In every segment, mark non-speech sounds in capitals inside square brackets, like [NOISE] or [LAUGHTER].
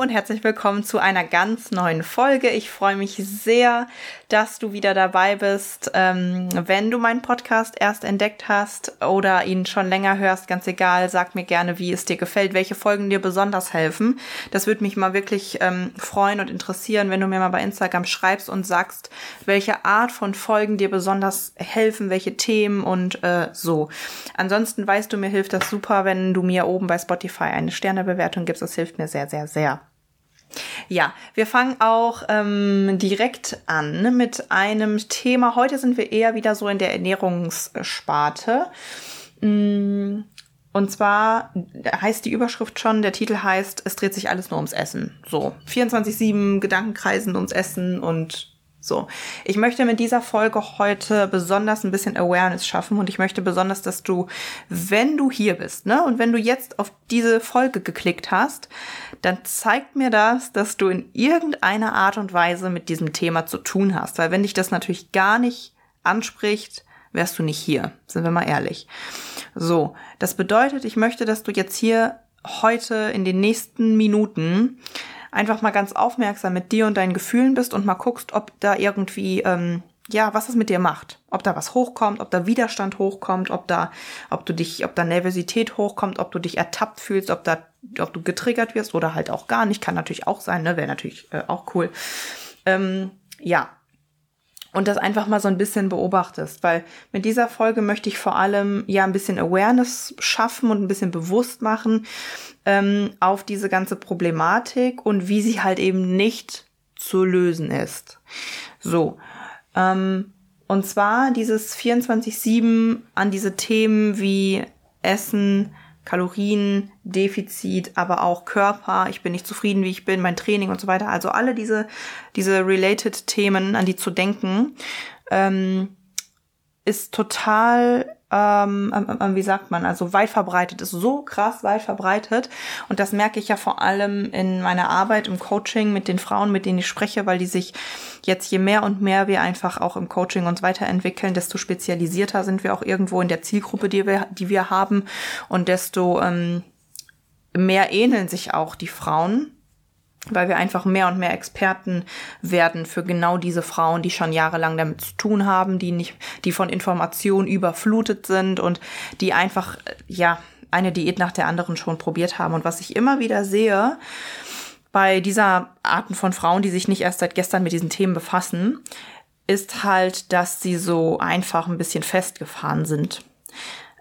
Und herzlich willkommen zu einer ganz neuen Folge. Ich freue mich sehr, dass du wieder dabei bist. Ähm, wenn du meinen Podcast erst entdeckt hast oder ihn schon länger hörst, ganz egal, sag mir gerne, wie es dir gefällt, welche Folgen dir besonders helfen. Das würde mich mal wirklich ähm, freuen und interessieren, wenn du mir mal bei Instagram schreibst und sagst, welche Art von Folgen dir besonders helfen, welche Themen und äh, so. Ansonsten weißt du, mir hilft das super, wenn du mir oben bei Spotify eine Sternebewertung gibst. Das hilft mir sehr, sehr, sehr. Ja, wir fangen auch ähm, direkt an mit einem Thema. Heute sind wir eher wieder so in der Ernährungssparte. Mm, und zwar heißt die Überschrift schon, der Titel heißt, es dreht sich alles nur ums Essen. So, 24-7 Gedankenkreisen ums Essen und so, ich möchte mit dieser Folge heute besonders ein bisschen Awareness schaffen und ich möchte besonders, dass du, wenn du hier bist, ne, und wenn du jetzt auf diese Folge geklickt hast, dann zeigt mir das, dass du in irgendeiner Art und Weise mit diesem Thema zu tun hast, weil wenn dich das natürlich gar nicht anspricht, wärst du nicht hier, sind wir mal ehrlich. So, das bedeutet, ich möchte, dass du jetzt hier heute in den nächsten Minuten einfach mal ganz aufmerksam mit dir und deinen Gefühlen bist und mal guckst, ob da irgendwie, ähm, ja, was es mit dir macht. Ob da was hochkommt, ob da Widerstand hochkommt, ob da, ob du dich, ob da Nervosität hochkommt, ob du dich ertappt fühlst, ob da, ob du getriggert wirst oder halt auch gar nicht. Kann natürlich auch sein, ne? Wäre natürlich äh, auch cool. Ähm, ja, und das einfach mal so ein bisschen beobachtest, weil mit dieser Folge möchte ich vor allem ja ein bisschen Awareness schaffen und ein bisschen bewusst machen ähm, auf diese ganze Problematik und wie sie halt eben nicht zu lösen ist. So, ähm, und zwar dieses 24-7 an diese Themen wie Essen, Kaloriendefizit, aber auch Körper, ich bin nicht zufrieden, wie ich bin, mein Training und so weiter. Also alle diese, diese related Themen, an die zu denken, ähm, ist total ähm, ähm, wie sagt man, also weit verbreitet, ist so krass weit verbreitet. Und das merke ich ja vor allem in meiner Arbeit im Coaching mit den Frauen, mit denen ich spreche, weil die sich jetzt je mehr und mehr wir einfach auch im Coaching uns weiterentwickeln, desto spezialisierter sind wir auch irgendwo in der Zielgruppe, die wir, die wir haben. Und desto ähm, mehr ähneln sich auch die Frauen weil wir einfach mehr und mehr Experten werden für genau diese Frauen, die schon jahrelang damit zu tun haben, die nicht, die von Informationen überflutet sind und die einfach, ja, eine Diät nach der anderen schon probiert haben. Und was ich immer wieder sehe, bei dieser Arten von Frauen, die sich nicht erst seit gestern mit diesen Themen befassen, ist halt, dass sie so einfach ein bisschen festgefahren sind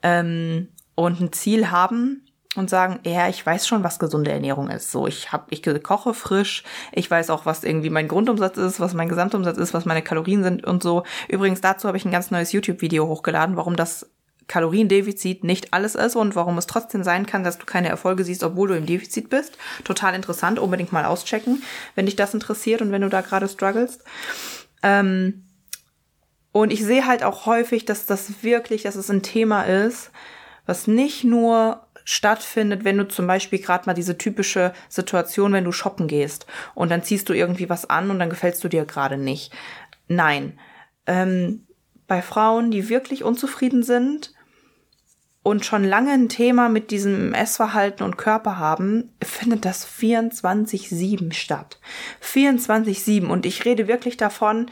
ähm, und ein Ziel haben, und sagen, ja, ich weiß schon, was gesunde Ernährung ist. So, ich hab, ich koche frisch, ich weiß auch, was irgendwie mein Grundumsatz ist, was mein Gesamtumsatz ist, was meine Kalorien sind und so. Übrigens, dazu habe ich ein ganz neues YouTube-Video hochgeladen, warum das Kaloriendefizit nicht alles ist und warum es trotzdem sein kann, dass du keine Erfolge siehst, obwohl du im Defizit bist. Total interessant, unbedingt mal auschecken, wenn dich das interessiert und wenn du da gerade strugglest. Ähm, und ich sehe halt auch häufig, dass das wirklich, dass es ein Thema ist, was nicht nur stattfindet, wenn du zum Beispiel gerade mal diese typische Situation, wenn du shoppen gehst und dann ziehst du irgendwie was an und dann gefällst du dir gerade nicht. Nein. Ähm, bei Frauen, die wirklich unzufrieden sind und schon lange ein Thema mit diesem Essverhalten und Körper haben, findet das 24-7 statt. 24-7. Und ich rede wirklich davon,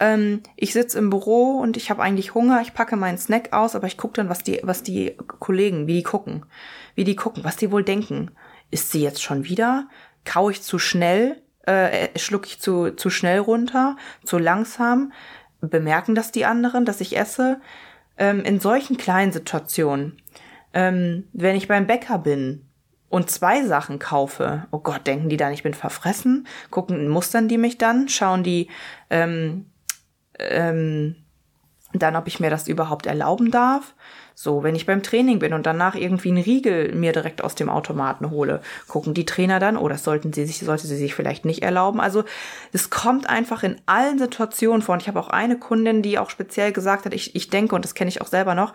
ähm, ich sitze im Büro und ich habe eigentlich Hunger, ich packe meinen Snack aus, aber ich gucke dann, was die, was die Kollegen, wie die gucken. Wie die gucken, was die wohl denken. Ist sie jetzt schon wieder? Kau ich zu schnell? Äh, schluck ich zu, zu schnell runter? Zu langsam? Bemerken das die anderen, dass ich esse? Ähm, in solchen kleinen Situationen, ähm, wenn ich beim Bäcker bin, und zwei Sachen kaufe, oh Gott, denken die dann, ich bin verfressen? Gucken, mustern die mich dann? Schauen die, ähm, ähm, Dann, ob ich mir das überhaupt erlauben darf. So, wenn ich beim Training bin und danach irgendwie einen Riegel mir direkt aus dem Automaten hole, gucken die Trainer dann, oh, das sollten sie sich, sollte sie sich vielleicht nicht erlauben. Also, es kommt einfach in allen Situationen vor. Und ich habe auch eine Kundin, die auch speziell gesagt hat, ich, ich denke, und das kenne ich auch selber noch,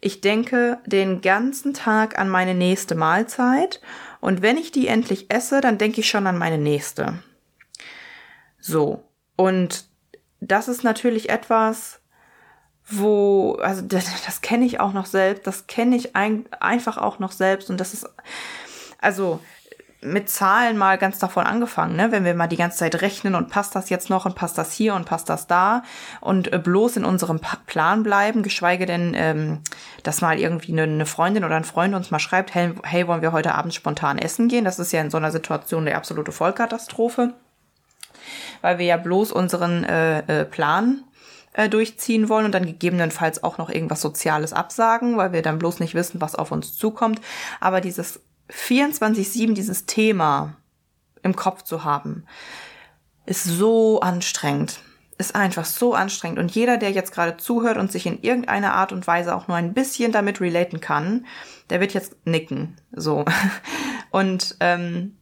ich denke den ganzen Tag an meine nächste Mahlzeit und wenn ich die endlich esse, dann denke ich schon an meine nächste. So. Und das ist natürlich etwas, wo, also das, das kenne ich auch noch selbst, das kenne ich ein, einfach auch noch selbst und das ist, also mit Zahlen mal ganz davon angefangen, ne? wenn wir mal die ganze Zeit rechnen und passt das jetzt noch und passt das hier und passt das da und äh, bloß in unserem Plan bleiben, geschweige denn, ähm, dass mal irgendwie eine, eine Freundin oder ein Freund uns mal schreibt, hey, hey, wollen wir heute Abend spontan essen gehen? Das ist ja in so einer Situation der absolute Vollkatastrophe, weil wir ja bloß unseren äh, äh, Plan äh, durchziehen wollen und dann gegebenenfalls auch noch irgendwas Soziales absagen, weil wir dann bloß nicht wissen, was auf uns zukommt. Aber dieses 24-7 dieses Thema im Kopf zu haben, ist so anstrengend. Ist einfach so anstrengend. Und jeder, der jetzt gerade zuhört und sich in irgendeiner Art und Weise auch nur ein bisschen damit relaten kann, der wird jetzt nicken. So. [LAUGHS] Und ähm,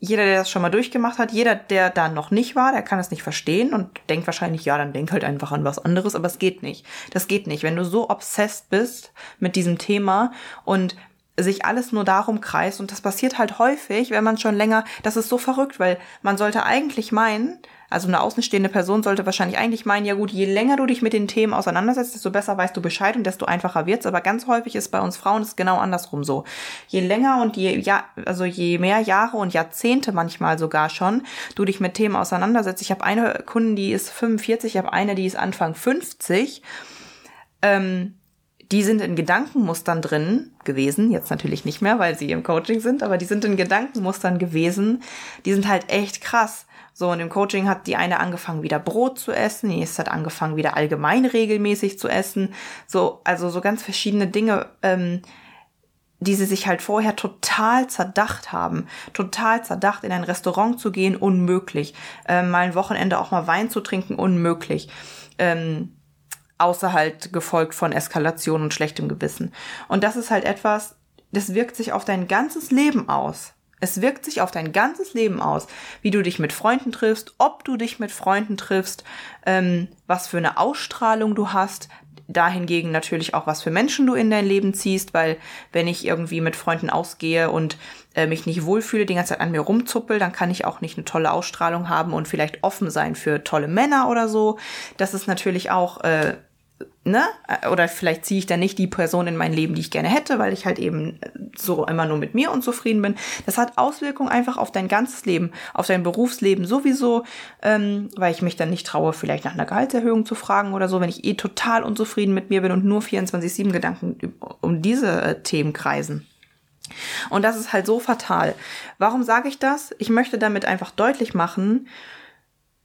jeder, der das schon mal durchgemacht hat, jeder, der da noch nicht war, der kann es nicht verstehen und denkt wahrscheinlich, ja, dann denk halt einfach an was anderes, aber es geht nicht. Das geht nicht. Wenn du so obsessed bist mit diesem Thema und sich alles nur darum kreist. Und das passiert halt häufig, wenn man schon länger, das ist so verrückt, weil man sollte eigentlich meinen, also eine außenstehende Person sollte wahrscheinlich eigentlich meinen, ja gut, je länger du dich mit den Themen auseinandersetzt, desto besser weißt du Bescheid und desto einfacher wird's. Aber ganz häufig ist bei uns Frauen es genau andersrum so. Je länger und je, ja, also je mehr Jahre und Jahrzehnte manchmal sogar schon du dich mit Themen auseinandersetzt. Ich habe eine Kundin, die ist 45, ich habe eine, die ist Anfang 50. Ähm, die sind in Gedankenmustern drin gewesen, jetzt natürlich nicht mehr, weil sie im Coaching sind, aber die sind in Gedankenmustern gewesen, die sind halt echt krass. So, und im Coaching hat die eine angefangen, wieder Brot zu essen, die nächste hat angefangen, wieder allgemein regelmäßig zu essen. So, also so ganz verschiedene Dinge, ähm, die sie sich halt vorher total zerdacht haben. Total zerdacht, in ein Restaurant zu gehen, unmöglich. Ähm, mal ein Wochenende auch mal Wein zu trinken, unmöglich. Ähm, außer halt gefolgt von Eskalation und schlechtem Gewissen. Und das ist halt etwas, das wirkt sich auf dein ganzes Leben aus. Es wirkt sich auf dein ganzes Leben aus, wie du dich mit Freunden triffst, ob du dich mit Freunden triffst, ähm, was für eine Ausstrahlung du hast, dahingegen natürlich auch, was für Menschen du in dein Leben ziehst, weil wenn ich irgendwie mit Freunden ausgehe und äh, mich nicht wohlfühle, die ganze Zeit an mir rumzuppel, dann kann ich auch nicht eine tolle Ausstrahlung haben und vielleicht offen sein für tolle Männer oder so. Das ist natürlich auch äh, ne? Oder vielleicht ziehe ich dann nicht die Person in mein Leben, die ich gerne hätte, weil ich halt eben so immer nur mit mir unzufrieden bin. Das hat Auswirkungen einfach auf dein ganzes Leben, auf dein Berufsleben sowieso, ähm, weil ich mich dann nicht traue, vielleicht nach einer Gehaltserhöhung zu fragen oder so, wenn ich eh total unzufrieden mit mir bin und nur 24-7 Gedanken um diese äh, Themen kreisen. Und das ist halt so fatal. Warum sage ich das? Ich möchte damit einfach deutlich machen,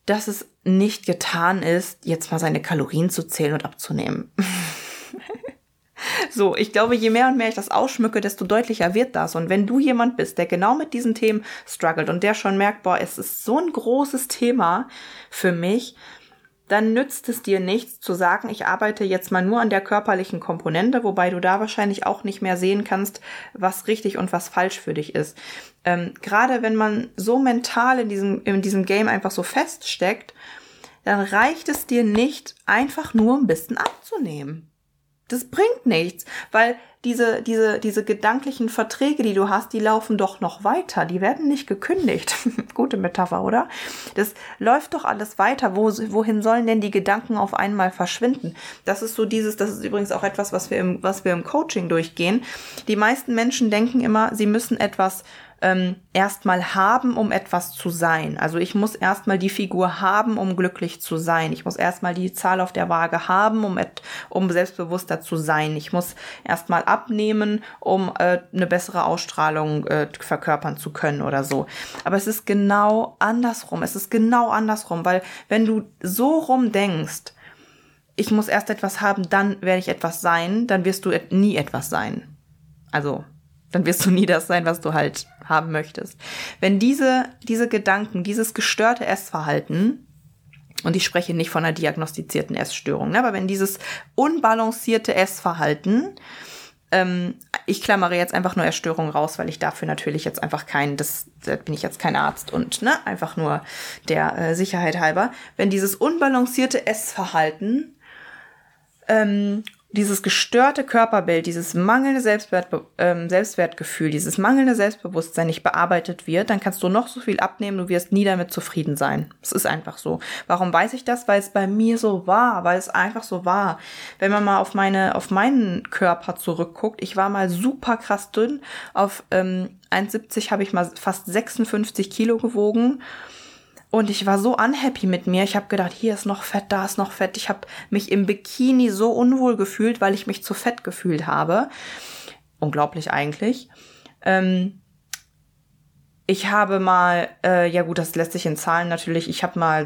dass es nicht getan ist, jetzt mal seine Kalorien zu zählen und abzunehmen. [LAUGHS] so, ich glaube, je mehr und mehr ich das ausschmücke, desto deutlicher wird das. Und wenn du jemand bist, der genau mit diesen Themen struggelt und der schon merkt, boah, es ist so ein großes Thema für mich, dann nützt es dir nichts zu sagen, ich arbeite jetzt mal nur an der körperlichen Komponente, wobei du da wahrscheinlich auch nicht mehr sehen kannst, was richtig und was falsch für dich ist. Ähm, Gerade wenn man so mental in diesem, in diesem Game einfach so feststeckt, dann reicht es dir nicht, einfach nur ein bisschen abzunehmen. Das bringt nichts, weil diese, diese, diese gedanklichen Verträge, die du hast, die laufen doch noch weiter. Die werden nicht gekündigt. [LAUGHS] Gute Metapher, oder? Das läuft doch alles weiter. Wo, wohin sollen denn die Gedanken auf einmal verschwinden? Das ist so dieses, das ist übrigens auch etwas, was wir im, was wir im Coaching durchgehen. Die meisten Menschen denken immer, sie müssen etwas ähm, erstmal haben, um etwas zu sein. Also ich muss erstmal die Figur haben, um glücklich zu sein. Ich muss erstmal die Zahl auf der Waage haben, um, et, um selbstbewusster zu sein. Ich muss erstmal abnehmen, um äh, eine bessere Ausstrahlung äh, verkörpern zu können oder so. Aber es ist genau andersrum. Es ist genau andersrum, weil wenn du so rum denkst, ich muss erst etwas haben, dann werde ich etwas sein, dann wirst du nie etwas sein. Also dann wirst du nie das sein, was du halt haben möchtest. Wenn diese, diese Gedanken, dieses gestörte Essverhalten und ich spreche nicht von einer diagnostizierten Essstörung, ne? aber wenn dieses unbalancierte Essverhalten, ähm, ich klammere jetzt einfach nur Erstörung raus, weil ich dafür natürlich jetzt einfach kein, das, da bin ich jetzt kein Arzt und ne, einfach nur der äh, Sicherheit halber, wenn dieses unbalancierte Essverhalten ähm, dieses gestörte Körperbild, dieses mangelnde Selbstwert, ähm, Selbstwertgefühl, dieses mangelnde Selbstbewusstsein nicht bearbeitet wird, dann kannst du noch so viel abnehmen, du wirst nie damit zufrieden sein. Es ist einfach so. Warum weiß ich das? Weil es bei mir so war, weil es einfach so war. Wenn man mal auf meine, auf meinen Körper zurückguckt, ich war mal super krass dünn. Auf ähm, 1,70 habe ich mal fast 56 Kilo gewogen und ich war so unhappy mit mir. Ich habe gedacht, hier ist noch Fett, da ist noch Fett. Ich habe mich im Bikini so unwohl gefühlt, weil ich mich zu fett gefühlt habe. Unglaublich eigentlich. Ähm, ich habe mal, äh, ja gut, das lässt sich in Zahlen natürlich. Ich habe mal,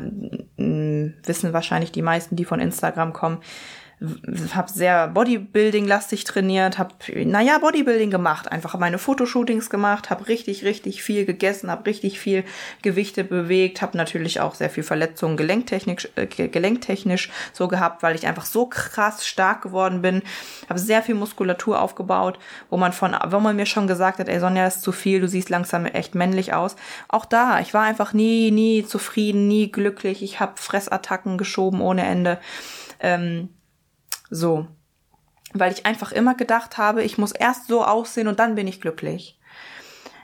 mh, wissen wahrscheinlich die meisten, die von Instagram kommen, habe sehr Bodybuilding-lastig trainiert, habe, naja, Bodybuilding gemacht, einfach meine Fotoshootings gemacht, habe richtig, richtig viel gegessen, habe richtig viel Gewichte bewegt, habe natürlich auch sehr viel Verletzungen gelenktechnisch, äh, gelenktechnisch so gehabt, weil ich einfach so krass stark geworden bin, habe sehr viel Muskulatur aufgebaut, wo man von, wo man mir schon gesagt hat, ey Sonja, ist zu viel, du siehst langsam echt männlich aus. Auch da, ich war einfach nie, nie zufrieden, nie glücklich, ich habe Fressattacken geschoben ohne Ende. Ähm, so. Weil ich einfach immer gedacht habe, ich muss erst so aussehen und dann bin ich glücklich.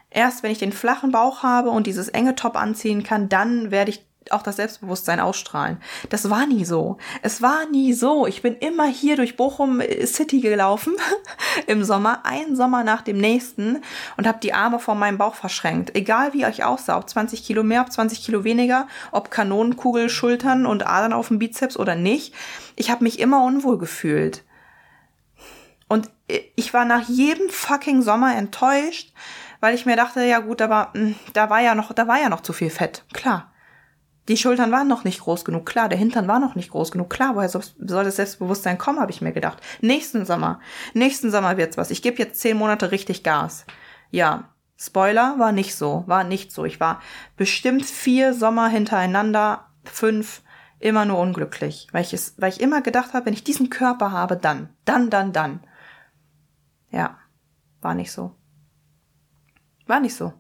Erst wenn ich den flachen Bauch habe und dieses enge Top anziehen kann, dann werde ich auch das Selbstbewusstsein ausstrahlen. Das war nie so. Es war nie so. Ich bin immer hier durch Bochum City gelaufen [LAUGHS] im Sommer, ein Sommer nach dem nächsten und habe die Arme vor meinem Bauch verschränkt. Egal wie euch aussah, ob 20 Kilo mehr, ob 20 Kilo weniger, ob Kanonenkugel, Schultern und Adern auf dem Bizeps oder nicht. Ich habe mich immer unwohl gefühlt. Und ich war nach jedem fucking Sommer enttäuscht, weil ich mir dachte, ja gut, aber hm, da war ja noch, da war ja noch zu viel Fett. Klar. Die Schultern waren noch nicht groß genug, klar, der Hintern war noch nicht groß genug, klar, woher soll das Selbstbewusstsein kommen, habe ich mir gedacht. Nächsten Sommer, nächsten Sommer wird's was. Ich gebe jetzt zehn Monate richtig Gas. Ja, Spoiler war nicht so, war nicht so. Ich war bestimmt vier Sommer hintereinander, fünf, immer nur unglücklich, weil ich es, weil ich immer gedacht habe, wenn ich diesen Körper habe, dann, dann, dann, dann. Ja, war nicht so. War nicht so.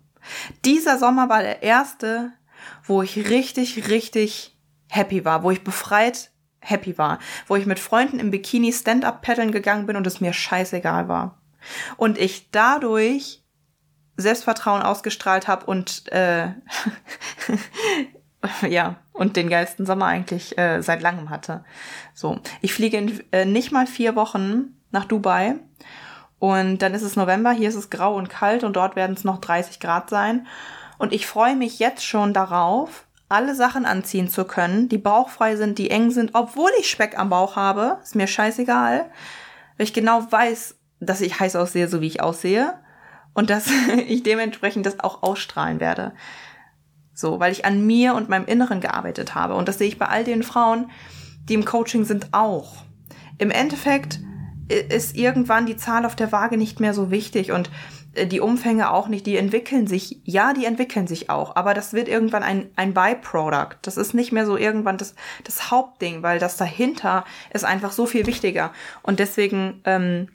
Dieser Sommer war der erste, wo ich richtig, richtig happy war, wo ich befreit happy war, wo ich mit Freunden im Bikini Stand-up paddeln gegangen bin und es mir scheißegal war. Und ich dadurch Selbstvertrauen ausgestrahlt habe und äh, [LAUGHS] ja, und den geilsten Sommer eigentlich äh, seit langem hatte. So, ich fliege in äh, nicht mal vier Wochen nach Dubai und dann ist es November, hier ist es grau und kalt und dort werden es noch 30 Grad sein. Und ich freue mich jetzt schon darauf, alle Sachen anziehen zu können, die bauchfrei sind, die eng sind, obwohl ich Speck am Bauch habe. Ist mir scheißegal. Weil ich genau weiß, dass ich heiß aussehe, so wie ich aussehe. Und dass [LAUGHS] ich dementsprechend das auch ausstrahlen werde. So, weil ich an mir und meinem Inneren gearbeitet habe. Und das sehe ich bei all den Frauen, die im Coaching sind, auch. Im Endeffekt ist irgendwann die Zahl auf der Waage nicht mehr so wichtig. Und äh, die Umfänge auch nicht, die entwickeln sich, ja, die entwickeln sich auch, aber das wird irgendwann ein, ein Byproduct. Das ist nicht mehr so irgendwann das, das Hauptding, weil das dahinter ist einfach so viel wichtiger. Und deswegen ähm,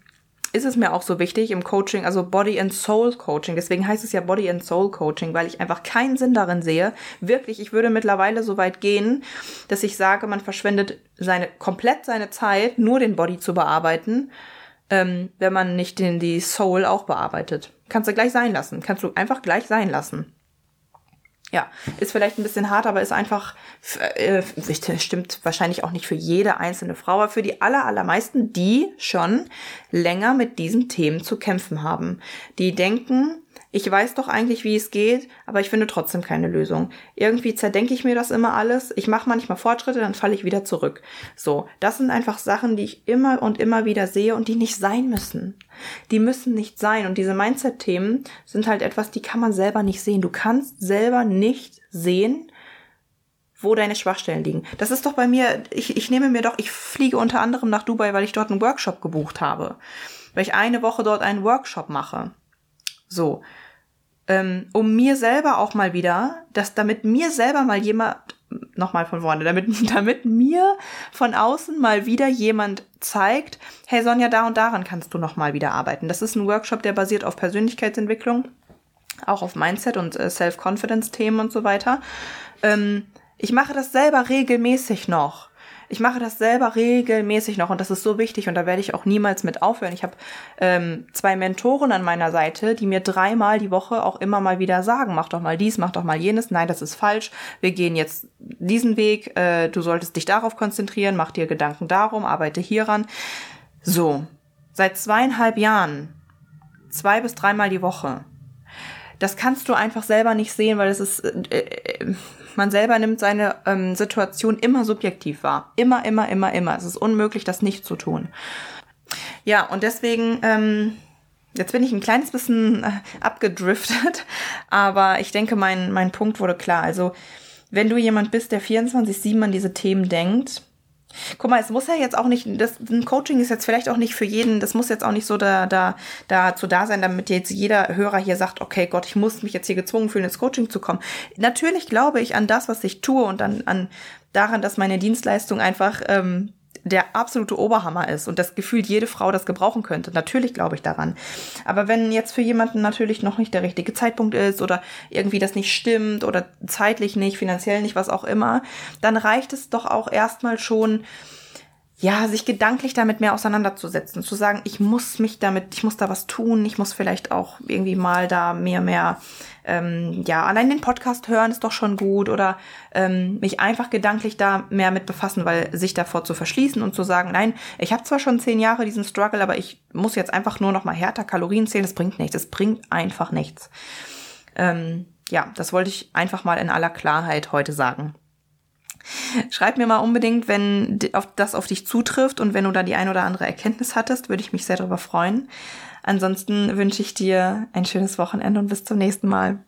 ist es mir auch so wichtig im Coaching, also Body and Soul Coaching. Deswegen heißt es ja Body and Soul Coaching, weil ich einfach keinen Sinn darin sehe. Wirklich, ich würde mittlerweile so weit gehen, dass ich sage, man verschwendet seine komplett seine Zeit, nur den Body zu bearbeiten ähm, wenn man nicht den, die Soul auch bearbeitet. Kannst du gleich sein lassen. Kannst du einfach gleich sein lassen. Ja, ist vielleicht ein bisschen hart, aber ist einfach, äh, [LAUGHS] stimmt wahrscheinlich auch nicht für jede einzelne Frau, aber für die aller, allermeisten, die schon länger mit diesen Themen zu kämpfen haben. Die denken, ich weiß doch eigentlich, wie es geht, aber ich finde trotzdem keine Lösung. Irgendwie zerdenke ich mir das immer alles. Ich mache manchmal Fortschritte, dann falle ich wieder zurück. So, das sind einfach Sachen, die ich immer und immer wieder sehe und die nicht sein müssen. Die müssen nicht sein. Und diese Mindset-Themen sind halt etwas, die kann man selber nicht sehen. Du kannst selber nicht sehen, wo deine Schwachstellen liegen. Das ist doch bei mir, ich, ich nehme mir doch, ich fliege unter anderem nach Dubai, weil ich dort einen Workshop gebucht habe. Weil ich eine Woche dort einen Workshop mache. So. Ähm, um mir selber auch mal wieder, dass damit mir selber mal jemand nochmal von vorne, damit, [LAUGHS] damit mir von außen mal wieder jemand zeigt, hey Sonja, da und daran kannst du nochmal wieder arbeiten. Das ist ein Workshop, der basiert auf Persönlichkeitsentwicklung, auch auf Mindset und äh, Self-Confidence-Themen und so weiter. Ähm, ich mache das selber regelmäßig noch. Ich mache das selber regelmäßig noch und das ist so wichtig und da werde ich auch niemals mit aufhören. Ich habe ähm, zwei Mentoren an meiner Seite, die mir dreimal die Woche auch immer mal wieder sagen, mach doch mal dies, mach doch mal jenes, nein, das ist falsch, wir gehen jetzt diesen Weg, äh, du solltest dich darauf konzentrieren, mach dir Gedanken darum, arbeite hieran. So, seit zweieinhalb Jahren, zwei bis dreimal die Woche. Das kannst du einfach selber nicht sehen, weil es ist, äh, äh, man selber nimmt seine ähm, Situation immer subjektiv wahr. Immer, immer, immer, immer. Es ist unmöglich, das nicht zu tun. Ja, und deswegen, ähm, jetzt bin ich ein kleines bisschen äh, abgedriftet, [LAUGHS] aber ich denke, mein, mein Punkt wurde klar. Also, wenn du jemand bist, der 24-7 an diese Themen denkt, Guck mal, es muss ja jetzt auch nicht, das ein Coaching ist jetzt vielleicht auch nicht für jeden, das muss jetzt auch nicht so da, da, dazu da sein, damit jetzt jeder Hörer hier sagt, okay Gott, ich muss mich jetzt hier gezwungen fühlen, ins Coaching zu kommen. Natürlich glaube ich an das, was ich tue und an, an daran, dass meine Dienstleistung einfach ähm, der absolute Oberhammer ist und das gefühlt jede Frau das gebrauchen könnte. Natürlich glaube ich daran. Aber wenn jetzt für jemanden natürlich noch nicht der richtige Zeitpunkt ist oder irgendwie das nicht stimmt oder zeitlich nicht, finanziell nicht, was auch immer, dann reicht es doch auch erstmal schon, ja, sich gedanklich damit mehr auseinanderzusetzen, zu sagen, ich muss mich damit, ich muss da was tun, ich muss vielleicht auch irgendwie mal da mehr, mehr, ähm, ja, allein den Podcast hören ist doch schon gut oder ähm, mich einfach gedanklich da mehr mit befassen, weil sich davor zu verschließen und zu sagen, nein, ich habe zwar schon zehn Jahre diesen Struggle, aber ich muss jetzt einfach nur noch mal härter Kalorien zählen, das bringt nichts, es bringt einfach nichts. Ähm, ja, das wollte ich einfach mal in aller Klarheit heute sagen. Schreib mir mal unbedingt, wenn das auf dich zutrifft und wenn du da die ein oder andere Erkenntnis hattest, würde ich mich sehr darüber freuen. Ansonsten wünsche ich dir ein schönes Wochenende und bis zum nächsten Mal.